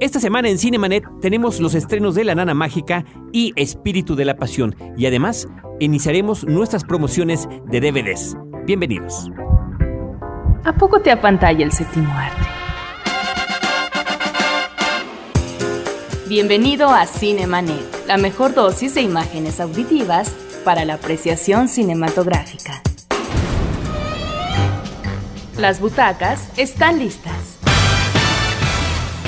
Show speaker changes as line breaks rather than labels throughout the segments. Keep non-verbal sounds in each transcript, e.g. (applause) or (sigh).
Esta semana en Cinemanet tenemos los estrenos de La Nana Mágica y Espíritu de la Pasión y además iniciaremos nuestras promociones de DVDs. Bienvenidos.
¿A poco te apantalla el séptimo arte? Bienvenido a Cinemanet, la mejor dosis de imágenes auditivas para la apreciación cinematográfica. Las butacas están listas.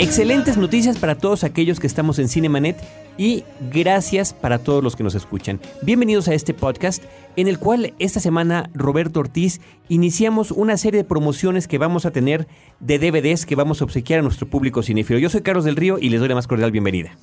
Excelentes noticias para todos aquellos que estamos en Cinemanet y gracias para todos los que nos escuchan. Bienvenidos a este podcast en el cual esta semana Roberto Ortiz iniciamos una serie de promociones que vamos a tener de DVDs que vamos a obsequiar a nuestro público cinéfilo. Yo soy Carlos del Río y les doy la más cordial bienvenida.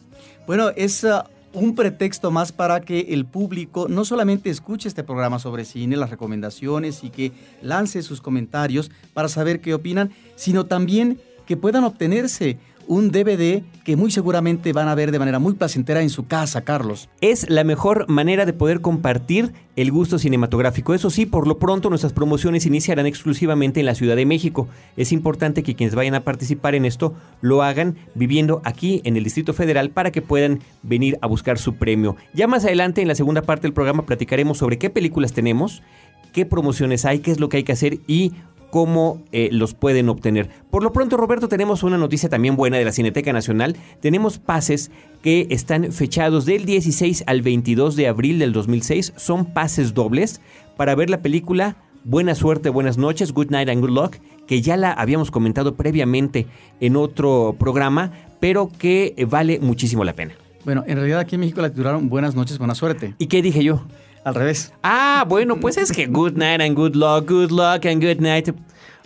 Bueno, es uh, un pretexto más para que el público no solamente escuche este programa sobre cine, las recomendaciones y que lance sus comentarios para saber qué opinan, sino también que puedan obtenerse un DVD que muy seguramente van a ver de manera muy placentera en su casa, Carlos.
Es la mejor manera de poder compartir el gusto cinematográfico. Eso sí, por lo pronto nuestras promociones iniciarán exclusivamente en la Ciudad de México. Es importante que quienes vayan a participar en esto lo hagan viviendo aquí en el Distrito Federal para que puedan venir a buscar su premio. Ya más adelante en la segunda parte del programa platicaremos sobre qué películas tenemos, qué promociones hay, qué es lo que hay que hacer y cómo eh, los pueden obtener. Por lo pronto, Roberto, tenemos una noticia también buena de la Cineteca Nacional. Tenemos pases que están fechados del 16 al 22 de abril del 2006. Son pases dobles para ver la película Buena suerte, buenas noches, Good Night and Good Luck, que ya la habíamos comentado previamente en otro programa, pero que vale muchísimo la pena.
Bueno, en realidad aquí en México la titularon Buenas noches, buena suerte.
¿Y qué dije yo?
Al revés.
Ah, bueno, pues es que good night and good luck, good luck and good night.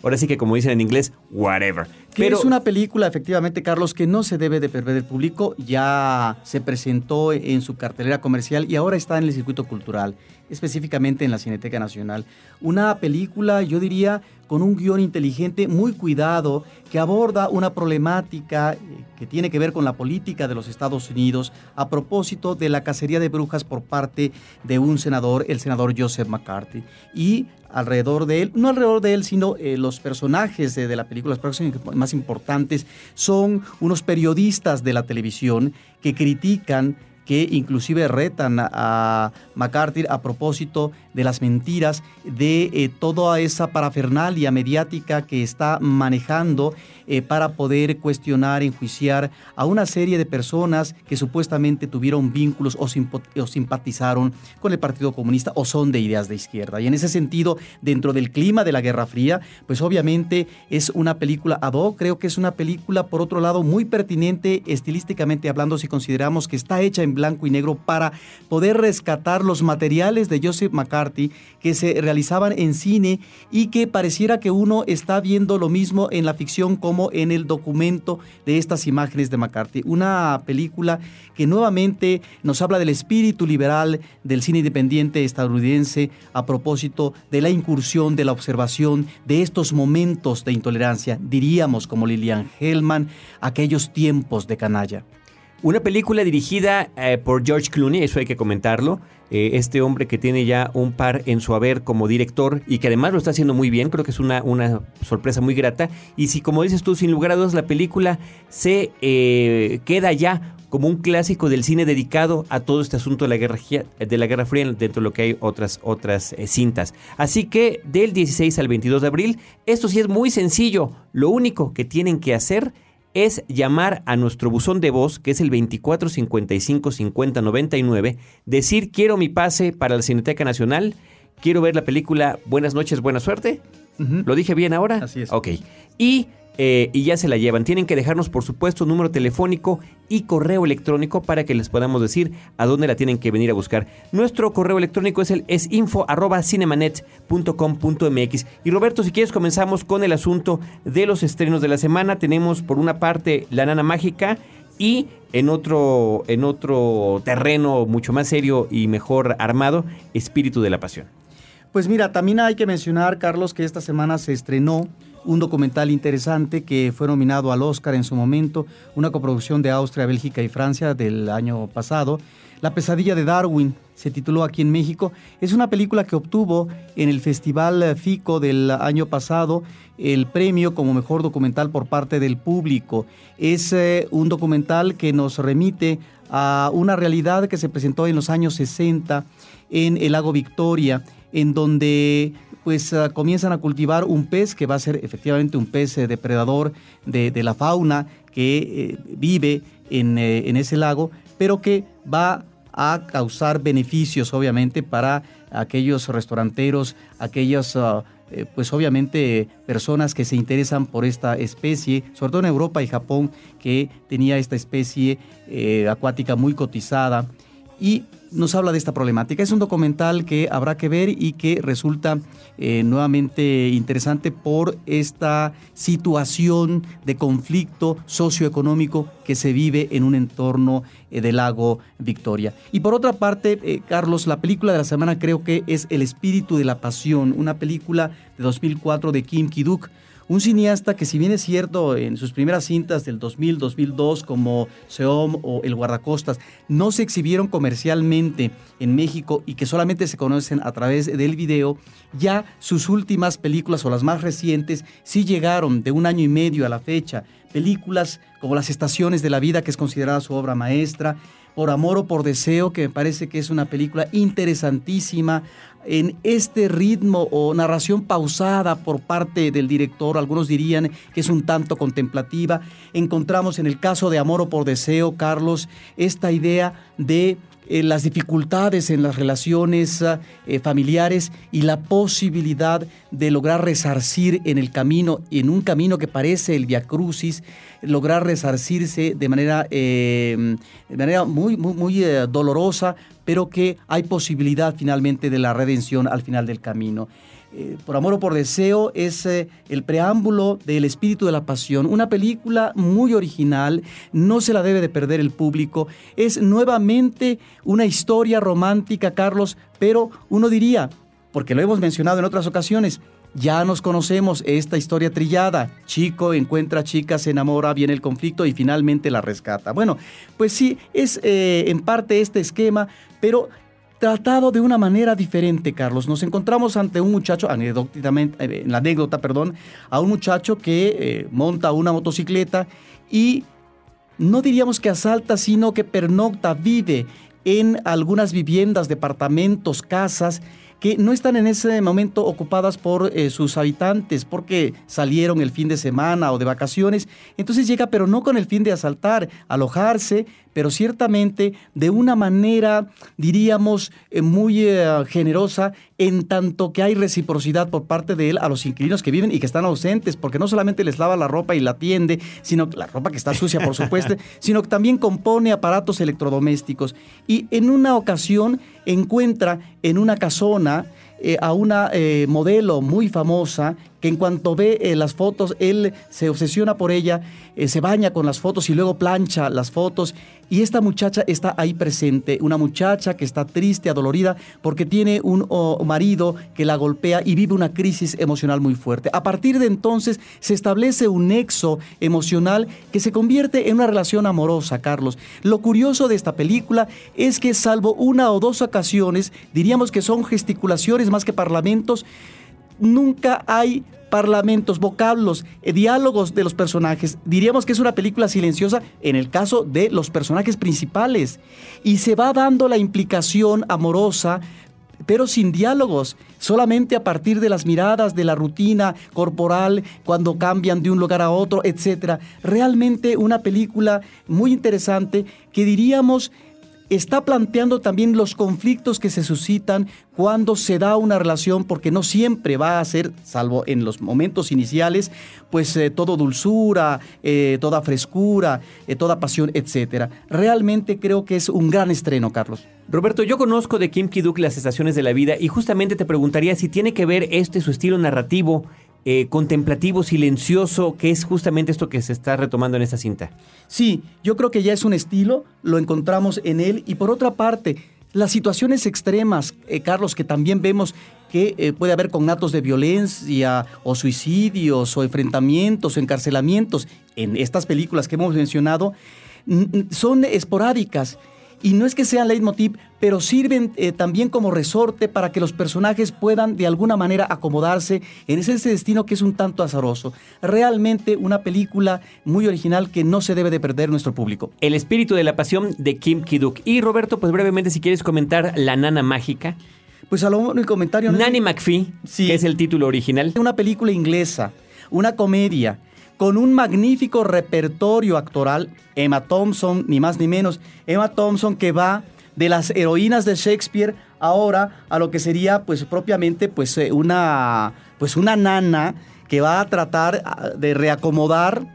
Ahora sí que como dicen en inglés, whatever.
Pero es una película, efectivamente, Carlos, que no se debe de perder el público. Ya se presentó en su cartelera comercial y ahora está en el circuito cultural, específicamente en la Cineteca Nacional. Una película, yo diría, con un guion inteligente, muy cuidado, que aborda una problemática eh, que tiene que ver con la política de los Estados Unidos a propósito de la cacería de brujas por parte de un senador, el senador Joseph McCarthy. Y alrededor de él, no alrededor de él, sino eh, los personajes de, de la película, los personajes más importantes, son unos periodistas de la televisión que critican que inclusive retan a McCarthy a propósito de las mentiras, de eh, toda esa parafernalia mediática que está manejando eh, para poder cuestionar, enjuiciar a una serie de personas que supuestamente tuvieron vínculos o, o, simpatizaron con el Partido Comunista o son de ideas de izquierda. Y en ese sentido, dentro del clima de la Guerra Fría, pues obviamente es una película ad hoc, creo que es una película, por otro lado, muy pertinente estilísticamente hablando si consideramos que está hecha en blanco y negro para poder rescatar los materiales de Joseph McCarthy que se realizaban en cine y que pareciera que uno está viendo lo mismo en la ficción como en el documento de estas imágenes de McCarthy. Una película que nuevamente nos habla del espíritu liberal del cine independiente estadounidense a propósito de la incursión, de la observación de estos momentos de intolerancia, diríamos como Lilian Hellman, aquellos tiempos de canalla.
Una película dirigida eh, por George Clooney, eso hay que comentarlo. Eh, este hombre que tiene ya un par en su haber como director y que además lo está haciendo muy bien, creo que es una, sorpresa muy grata. Y si, como dices tú, sin lugar a dudas, la película se eh, queda ya como un clásico del cine dedicado a todo este asunto de la Guerra, Fría, dentro de lo que hay otras, otras cintas. Así que del 16 al 22 de abril, esto sí es muy sencillo. Lo único que tienen que hacer llamar a nuestro buzón de voz, que es el 2455 5099, decir quiero mi pase para la Cineteca Nacional, quiero ver la película Buenas noches, buena suerte. Uh -huh. ¿Lo dije bien ahora?
Así es.
Ok. Y eh, y ya se la llevan. Tienen que dejarnos, por supuesto, número telefónico y correo electrónico para que les podamos decir a dónde la tienen que venir a buscar. Nuestro correo electrónico es el es info arroba. Y Roberto, si quieres comenzamos con el asunto de los estrenos de la semana. Tenemos por una parte La Nana Mágica Y en otro, en otro terreno mucho más serio y mejor armado, Espíritu de la Pasión.
Pues mira, también hay que mencionar, Carlos, que esta semana se estrenó un documental interesante que fue nominado al Oscar en su momento, una coproducción de Austria, Bélgica y Francia del año pasado. La pesadilla de Darwin se tituló aquí en México. Es una película que obtuvo en el Festival FICO del año pasado el premio como mejor documental por parte del público. Es eh, un documental que nos remite a una realidad que se presentó en los años 60 en el lago Victoria, en donde pues ah, comienzan a cultivar un pez que va a ser efectivamente un pez eh, depredador de, la fauna que eh, vive en, en ese lago, pero que va a causar beneficios obviamente para aquellos restauranteros, aquellos ah, eh, pues obviamente personas que se interesan por esta especie, sobre todo en Europa y Japón, que tenía esta especie eh, acuática muy cotizada. Y nos habla de esta problemática. Es un documental que habrá que ver y que resulta eh, nuevamente interesante por esta situación de conflicto socioeconómico que se vive en un entorno eh, del lago Victoria. Y por otra parte, eh, Carlos, la película de la semana creo que es El espíritu de la pasión, una película de 2004 de Kim Ki-duk un cineasta que si bien es cierto en sus primeras cintas del 2000, 2002 como Seom o El Guardacostas no se exhibieron comercialmente en México y que solamente se conocen a través del video, ya sus últimas películas o las más recientes sí llegaron de un año y medio a la fecha. Películas como Las Estaciones de la Vida, que es considerada su obra maestra, por amor o por deseo, que me parece que es una película interesantísima en este ritmo o narración pausada por parte del director, algunos dirían que es un tanto contemplativa. Encontramos en el caso de Amor o por Deseo, Carlos, esta idea de eh, las dificultades en las relaciones eh, familiares y la posibilidad de lograr resarcir en el camino, en un camino que parece el Via Crucis, lograr resarcirse de manera, eh, de manera muy, muy, muy dolorosa, pero que hay posibilidad finalmente de la redención al final del camino. Eh, por amor o por deseo es eh, el preámbulo del espíritu de la pasión, una película muy original, no se la debe de perder el público, es nuevamente una historia romántica, Carlos, pero uno diría, porque lo hemos mencionado en otras ocasiones, ya nos conocemos esta historia trillada. Chico encuentra chica, se enamora, viene el conflicto y finalmente la rescata. Bueno, pues sí, es eh, en parte este esquema, pero tratado de una manera diferente, Carlos. Nos encontramos ante un muchacho, anecdóticamente, eh, en la anécdota, perdón, a un muchacho que eh, monta una motocicleta y no diríamos que asalta, sino que pernocta, vive en algunas viviendas, departamentos, casas que no están en ese momento ocupadas por eh, sus habitantes porque salieron el fin de semana o de vacaciones. Entonces llega, pero no con el fin de asaltar, alojarse, pero ciertamente de una manera, diríamos, eh, muy eh, generosa, en tanto que hay reciprocidad por parte de él a los inquilinos que viven y que están ausentes, porque no solamente les lava la ropa y la atiende, sino la ropa que está sucia, por supuesto, (laughs) sino que también compone aparatos electrodomésticos. Y en una ocasión encuentra en una casona eh, a una eh, modelo muy famosa que en cuanto ve eh, las fotos, él se obsesiona por ella, se baña con las fotos y luego plancha las fotos. Y esta muchacha está ahí presente, una muchacha que está triste, adolorida, porque tiene un marido que la golpea y vive una crisis emocional muy fuerte. A partir de entonces se establece un nexo emocional que se convierte en una relación amorosa, Carlos. Lo curioso de esta película es que salvo una o dos ocasiones, diríamos que son gesticulaciones más que parlamentos, nunca hay parlamentos, vocablos, eh, diálogos de los personajes. Diríamos que es una película silenciosa en el caso de los personajes principales. Y se va dando la implicación amorosa, pero sin diálogos, solamente a partir de las miradas, de la rutina corporal, cuando cambian de un lugar a otro, etc. Realmente una película muy interesante que diríamos está planteando también los conflictos que se suscitan cuando se da una relación, porque no siempre va a ser, salvo en los momentos iniciales, pues eh, todo dulzura, eh, toda frescura, eh, toda pasión, etc. Realmente creo que es un gran estreno, Carlos.
Roberto, yo conozco de Kim Kiduk las estaciones de la vida y justamente te preguntaría si tiene que ver este su estilo narrativo eh, contemplativo, silencioso, que es justamente esto que se está retomando en esta cinta.
Sí, yo creo que ya es un estilo, lo encontramos en él y por otra parte, las situaciones extremas, eh, Carlos, que también vemos que eh, puede haber cognatos de violencia o suicidios o enfrentamientos o encarcelamientos en estas películas que hemos mencionado, son esporádicas y no es que sean leitmotiv, pero sirven eh, también como resorte para que los personajes puedan de alguna manera acomodarse en ese, destino que es un tanto azaroso. Realmente una película muy original que no se debe de perder nuestro público.
El espíritu de la pasión de Kim Kiduk. Y Roberto, pues brevemente si quieres comentar La Nana Mágica.
Pues a lo único comentario...
Nanny McPhee, que es el título original.
Una película inglesa, una comedia con un magnífico repertorio actoral. Emma Thompson, ni más ni menos. Emma Thompson que va de las heroínas de Shakespeare ahora a lo que sería pues propiamente pues eh, una pues una nana que va a tratar ah, de reacomodar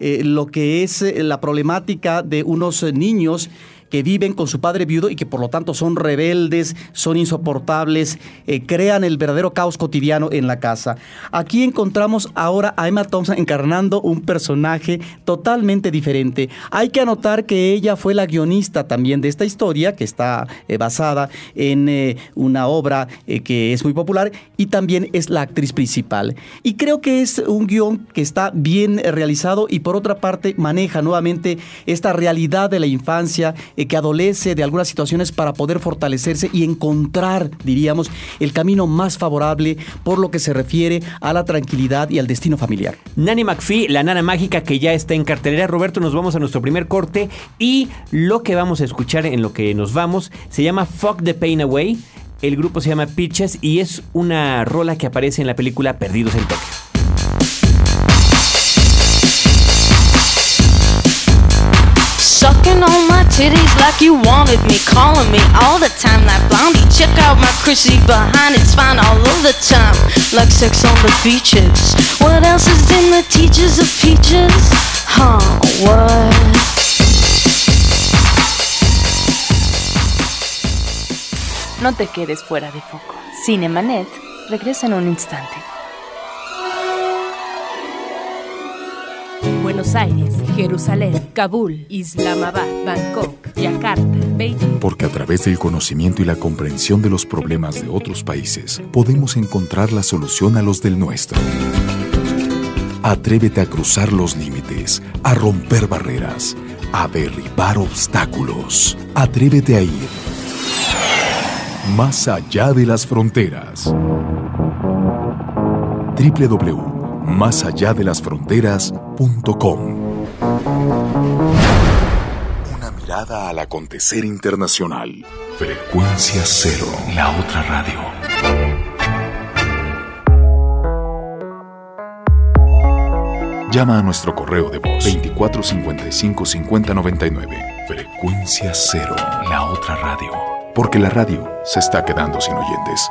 eh, lo que es eh, la problemática de unos niños que viven con su padre viudo y que por lo tanto son rebeldes, son insoportables, eh, crean el verdadero caos cotidiano en la casa. Aquí encontramos ahora a Emma Thompson encarnando un personaje totalmente diferente. Hay que anotar que ella fue la guionista también de esta historia, que está eh, basada en eh, una obra que es muy popular y también es la actriz principal. Y creo que es un guion que está bien realizado y por otra parte maneja nuevamente esta realidad de la infancia que adolece de algunas situaciones para poder fortalecerse y encontrar, diríamos, el camino más favorable por lo que se refiere a la tranquilidad y al destino familiar.
Nanny McPhee, la nana mágica que ya está en cartelera. Roberto, nos vamos a nuestro primer corte y lo que vamos a escuchar en lo que nos vamos se llama Fuck the Pain Away. El grupo se llama Pitches y es una rola que aparece en la película Perdidos en Tokio.
Titties like you wanted me. Calling me all the time like blondie. Check out my Chrissy behind, it's fine all of the time. Like sex on the beaches. What else is in the teachers of peaches? Huh, what?
No te quedes fuera de foco. Cinemanet regresa en un instante. Buenos Aires, Jerusalén, Kabul, Islamabad, Bangkok, Yakarta, Beijing.
Porque a través del conocimiento y la comprensión de los problemas de otros países, podemos encontrar la solución a los del nuestro. Atrévete a cruzar los límites, a romper barreras, a derribar obstáculos. Atrévete a ir más allá de las fronteras. www más allá de las fronteras.com. Una mirada al acontecer internacional. Frecuencia cero, la otra radio. Llama a nuestro correo de voz 2455 5099. Frecuencia cero, la otra radio. Porque la radio se está quedando sin oyentes.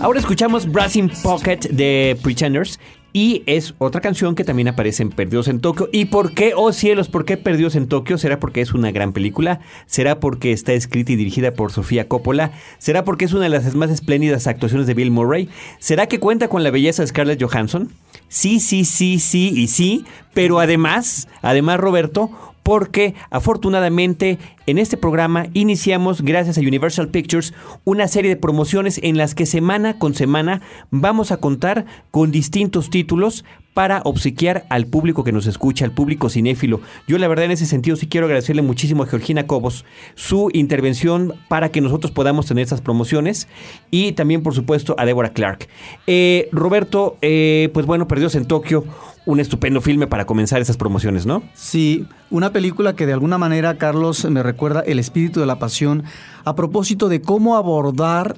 Ahora escuchamos Brass Pocket de Pretenders y es otra canción que también aparece en Perdidos en Tokio. ¿Y por qué, oh cielos, por qué Perdidos en Tokio? ¿Será porque es una gran película? ¿Será porque está escrita y dirigida por Sofía Coppola? ¿Será porque es una de las más espléndidas actuaciones de Bill Murray? ¿Será que cuenta con la belleza de Scarlett Johansson? Sí, sí, sí, sí y sí, pero además, además Roberto, porque afortunadamente en este programa iniciamos, gracias a Universal Pictures, una serie de promociones en las que semana con semana vamos a contar con distintos títulos para obsequiar al público que nos escucha, al público cinéfilo. Yo la verdad en ese sentido sí quiero agradecerle muchísimo a Georgina Cobos su intervención para que nosotros podamos tener estas promociones y también por supuesto a Deborah Clark. Eh, Roberto, eh, pues bueno, Perdidos en Tokio, un estupendo filme para comenzar esas promociones, ¿no?
Sí, una película que de alguna manera, Carlos, me recuerda el espíritu de la pasión a propósito de cómo abordar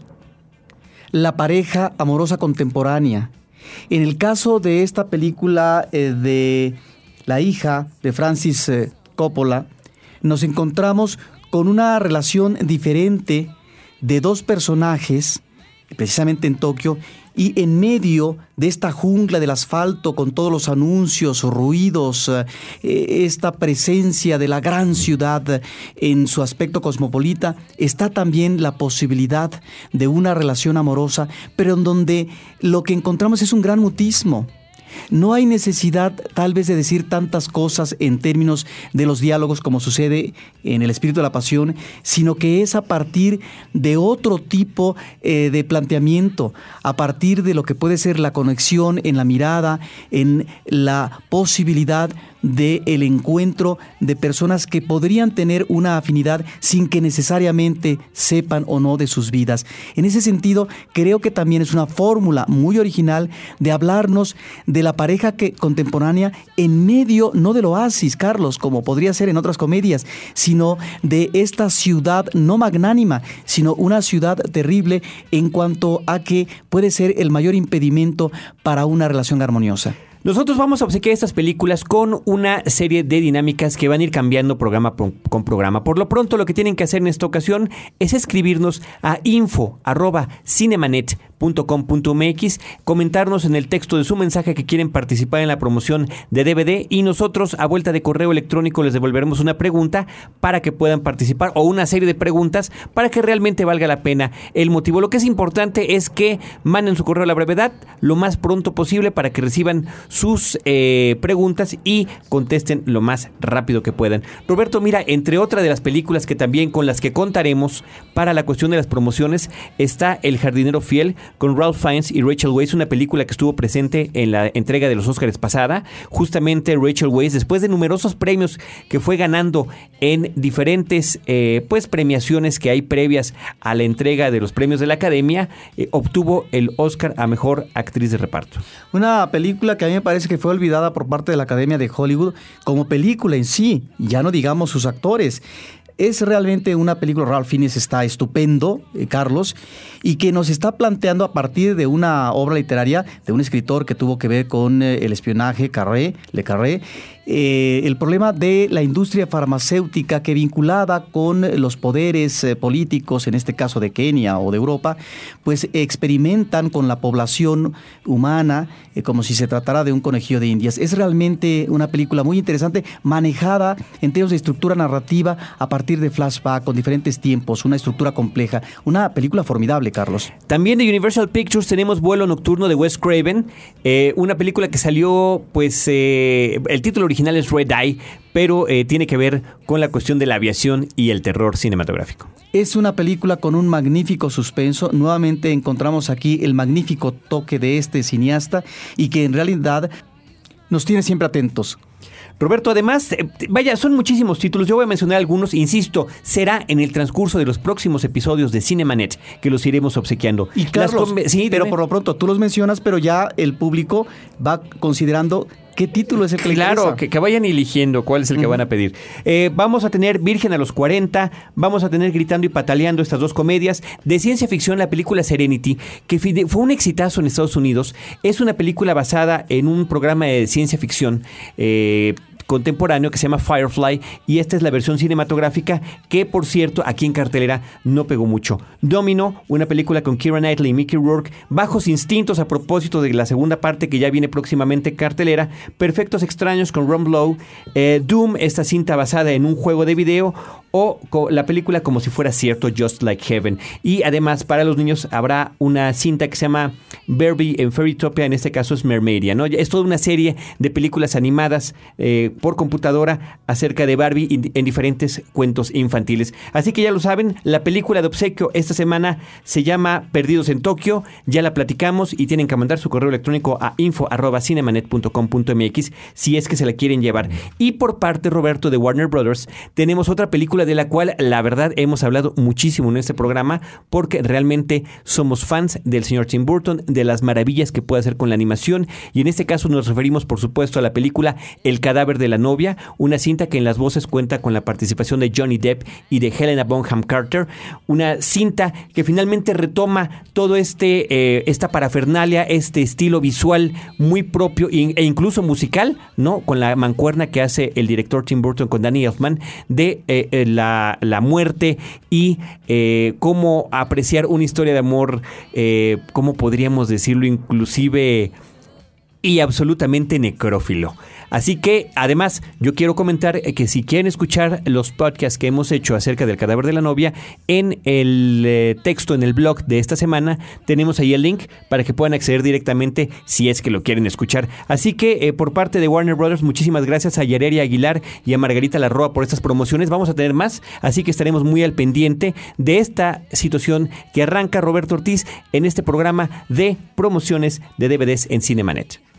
la pareja amorosa contemporánea. En el caso de esta película eh, de la hija de Francis eh, Coppola, nos encontramos con una relación diferente de dos personajes, precisamente en Tokio, y en medio de esta jungla del asfalto con todos los anuncios, ruidos, eh, esta presencia de la gran ciudad en su aspecto cosmopolita, está también la posibilidad de una relación amorosa, pero en donde lo que encontramos es un gran mutismo. No hay necesidad tal vez de decir tantas cosas en términos de los diálogos como sucede en el espíritu de la pasión, sino que es a partir de otro tipo eh, de planteamiento, a partir de lo que puede ser la conexión en la mirada, en la posibilidad de el encuentro de personas que podrían tener una afinidad sin que necesariamente sepan o no de sus vidas. En ese sentido, creo que también es una fórmula muy original de hablarnos de la pareja que, contemporánea en medio no del oasis, Carlos, como podría ser en otras comedias, sino de esta ciudad no magnánima, sino una ciudad terrible en cuanto a que puede ser el mayor impedimento para una relación armoniosa.
Nosotros vamos a obsequiar estas películas con una serie de dinámicas que van a ir cambiando programa con programa. Por lo pronto, lo que tienen que hacer en esta ocasión es escribirnos a info.cinemanet.com.mx, comentarnos en el texto de su mensaje que quieren participar en la promoción de DVD y nosotros a vuelta de correo electrónico les devolveremos una pregunta para que puedan participar o una serie de preguntas para que realmente valga la pena el motivo. Lo que es importante es que manden su correo a la brevedad lo más pronto posible para que reciban sus eh, preguntas y contesten lo más rápido que puedan. Roberto, mira, entre otras de las películas que también con las que contaremos para la cuestión de las promociones está El jardinero fiel con Ralph Fiennes y Rachel Weisz, una película que estuvo presente en la entrega de los Oscars pasada. Justamente Rachel Weisz, después de numerosos premios que fue ganando en diferentes eh, pues premiaciones que hay previas a la entrega de los premios de la Academia, eh, obtuvo el Oscar a mejor actriz de reparto.
Una película que a mí parece que fue olvidada por parte de la Academia de Hollywood como película en sí, ya no digamos sus actores. Es realmente una película, Ralph Fiennes está estupendo, eh, Carlos, y que nos está planteando a partir de una obra literaria de un escritor que tuvo que ver con eh, el espionaje, Carré, Le Carré, eh, el problema de la industria farmacéutica que vinculada con los poderes eh, políticos, en este caso de Kenia o de Europa, pues experimentan con la población humana eh, como si se tratara de un conejillo de indias. Es realmente una película muy interesante, manejada en términos de estructura narrativa a partir de flashback con diferentes tiempos, una estructura compleja, una película formidable, Carlos.
También de Universal Pictures tenemos Vuelo Nocturno de Wes Craven, una película que salió, pues, el título original es Red Eye, pero eh, tiene que ver con la cuestión de la aviación y el terror cinematográfico.
Es una película con un magnífico suspenso. Nuevamente encontramos aquí el magnífico toque de este cineasta y que en realidad nos tiene siempre atentos.
Roberto, además, eh, vaya, son muchísimos títulos. Yo voy a mencionar algunos, insisto, será en el transcurso de los próximos episodios de Cinemanet que los iremos obsequiando.
Y Carlos, sí, pero por lo pronto tú los mencionas, pero ya el público va considerando ¿Qué título es el que
Claro, que, que, vayan eligiendo cuál es el que van a pedir. Eh, vamos a tener Virgen a los 40, vamos a tener Gritando y Pataleando, estas dos comedias. De ciencia ficción, la película Serenity, que fue un exitazo en Estados Unidos. Es una película basada en un programa de ciencia ficción. Eh, contemporáneo que se llama Firefly y esta es la versión cinematográfica que por cierto aquí en cartelera no pegó mucho. Domino, una película con Kira Knightley y Mickey Rourke, Bajos Instintos a propósito de la segunda parte que ya viene próximamente en cartelera, Perfectos Extraños con Ron Blow, eh, Doom, esta cinta basada en un juego de video o la película Como si fuera cierto, Just Like Heaven. Y además para los niños habrá una cinta que se llama Barbie en Fairytopia, en este caso es Mermaidia. ¿no? Es toda una serie de películas animadas eh, por computadora acerca de Barbie en diferentes cuentos infantiles. Así que ya lo saben, la película de obsequio esta semana se llama Perdidos en Tokio, ya la platicamos y tienen que mandar su correo electrónico a info.cinemanet.com.mx si es que se la quieren llevar. Y por parte, Roberto, de Warner Brothers, tenemos otra película de la cual la verdad hemos hablado muchísimo en este programa porque realmente somos fans del señor Tim Burton, de las maravillas que puede hacer con la animación y en este caso nos referimos por supuesto a la película El cadáver de la novia, una cinta que en las voces cuenta con la participación de Johnny Depp y de Helena Bonham Carter, una cinta que finalmente retoma todo este eh, esta parafernalia, este estilo visual muy propio e incluso musical, ¿no? Con la mancuerna que hace el director Tim Burton con Danny Elfman de eh, la, muerte y cómo apreciar una historia de amor, cómo podríamos decirlo, inclusive y absolutamente necrófilo. Así que, además, yo quiero comentar que si quieren escuchar los podcasts que hemos hecho acerca del cadáver de la novia, en el eh, texto, en el blog de esta semana, tenemos ahí el link para que puedan acceder directamente si es que lo quieren escuchar. Así que, eh, por parte de Warner Brothers, muchísimas gracias a Yareria Aguilar y a Margarita Larroa por estas promociones. Vamos a tener más, así que estaremos muy al pendiente de esta situación que arranca Roberto Ortiz en este programa de promociones de DVDs en Cinemanet.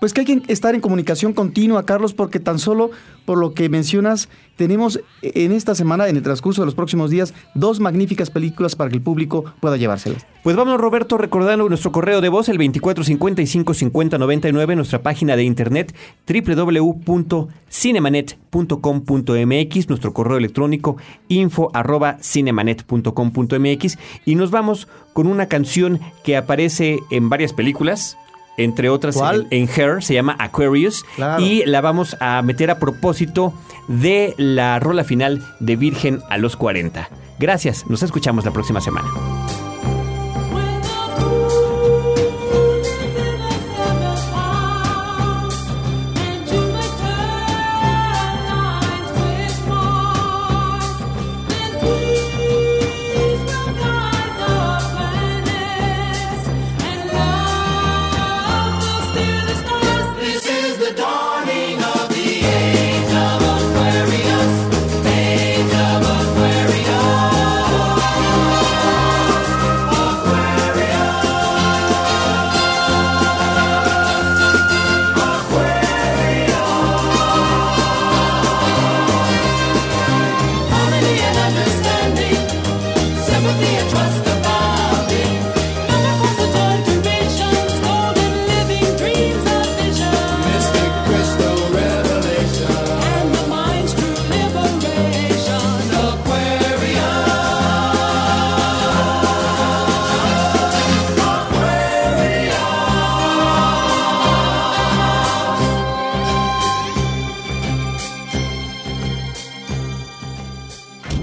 Pues que hay que estar en comunicación continua, Carlos, porque tan solo por lo que mencionas, tenemos en esta semana, en el transcurso de los próximos días, dos magníficas películas para que el público pueda llevárselas.
Pues vamos, Roberto, recordando nuestro correo de voz, el 2455-5099, nuestra página de internet, www.cinemanet.com.mx, nuestro correo electrónico, info.cinemanet.com.mx, y nos vamos con una canción que aparece en varias películas entre otras En, Her, se llama Aquarius. Y la vamos a meter a propósito de la rola final de Virgen a los 40. Gracias, nos escuchamos la próxima semana.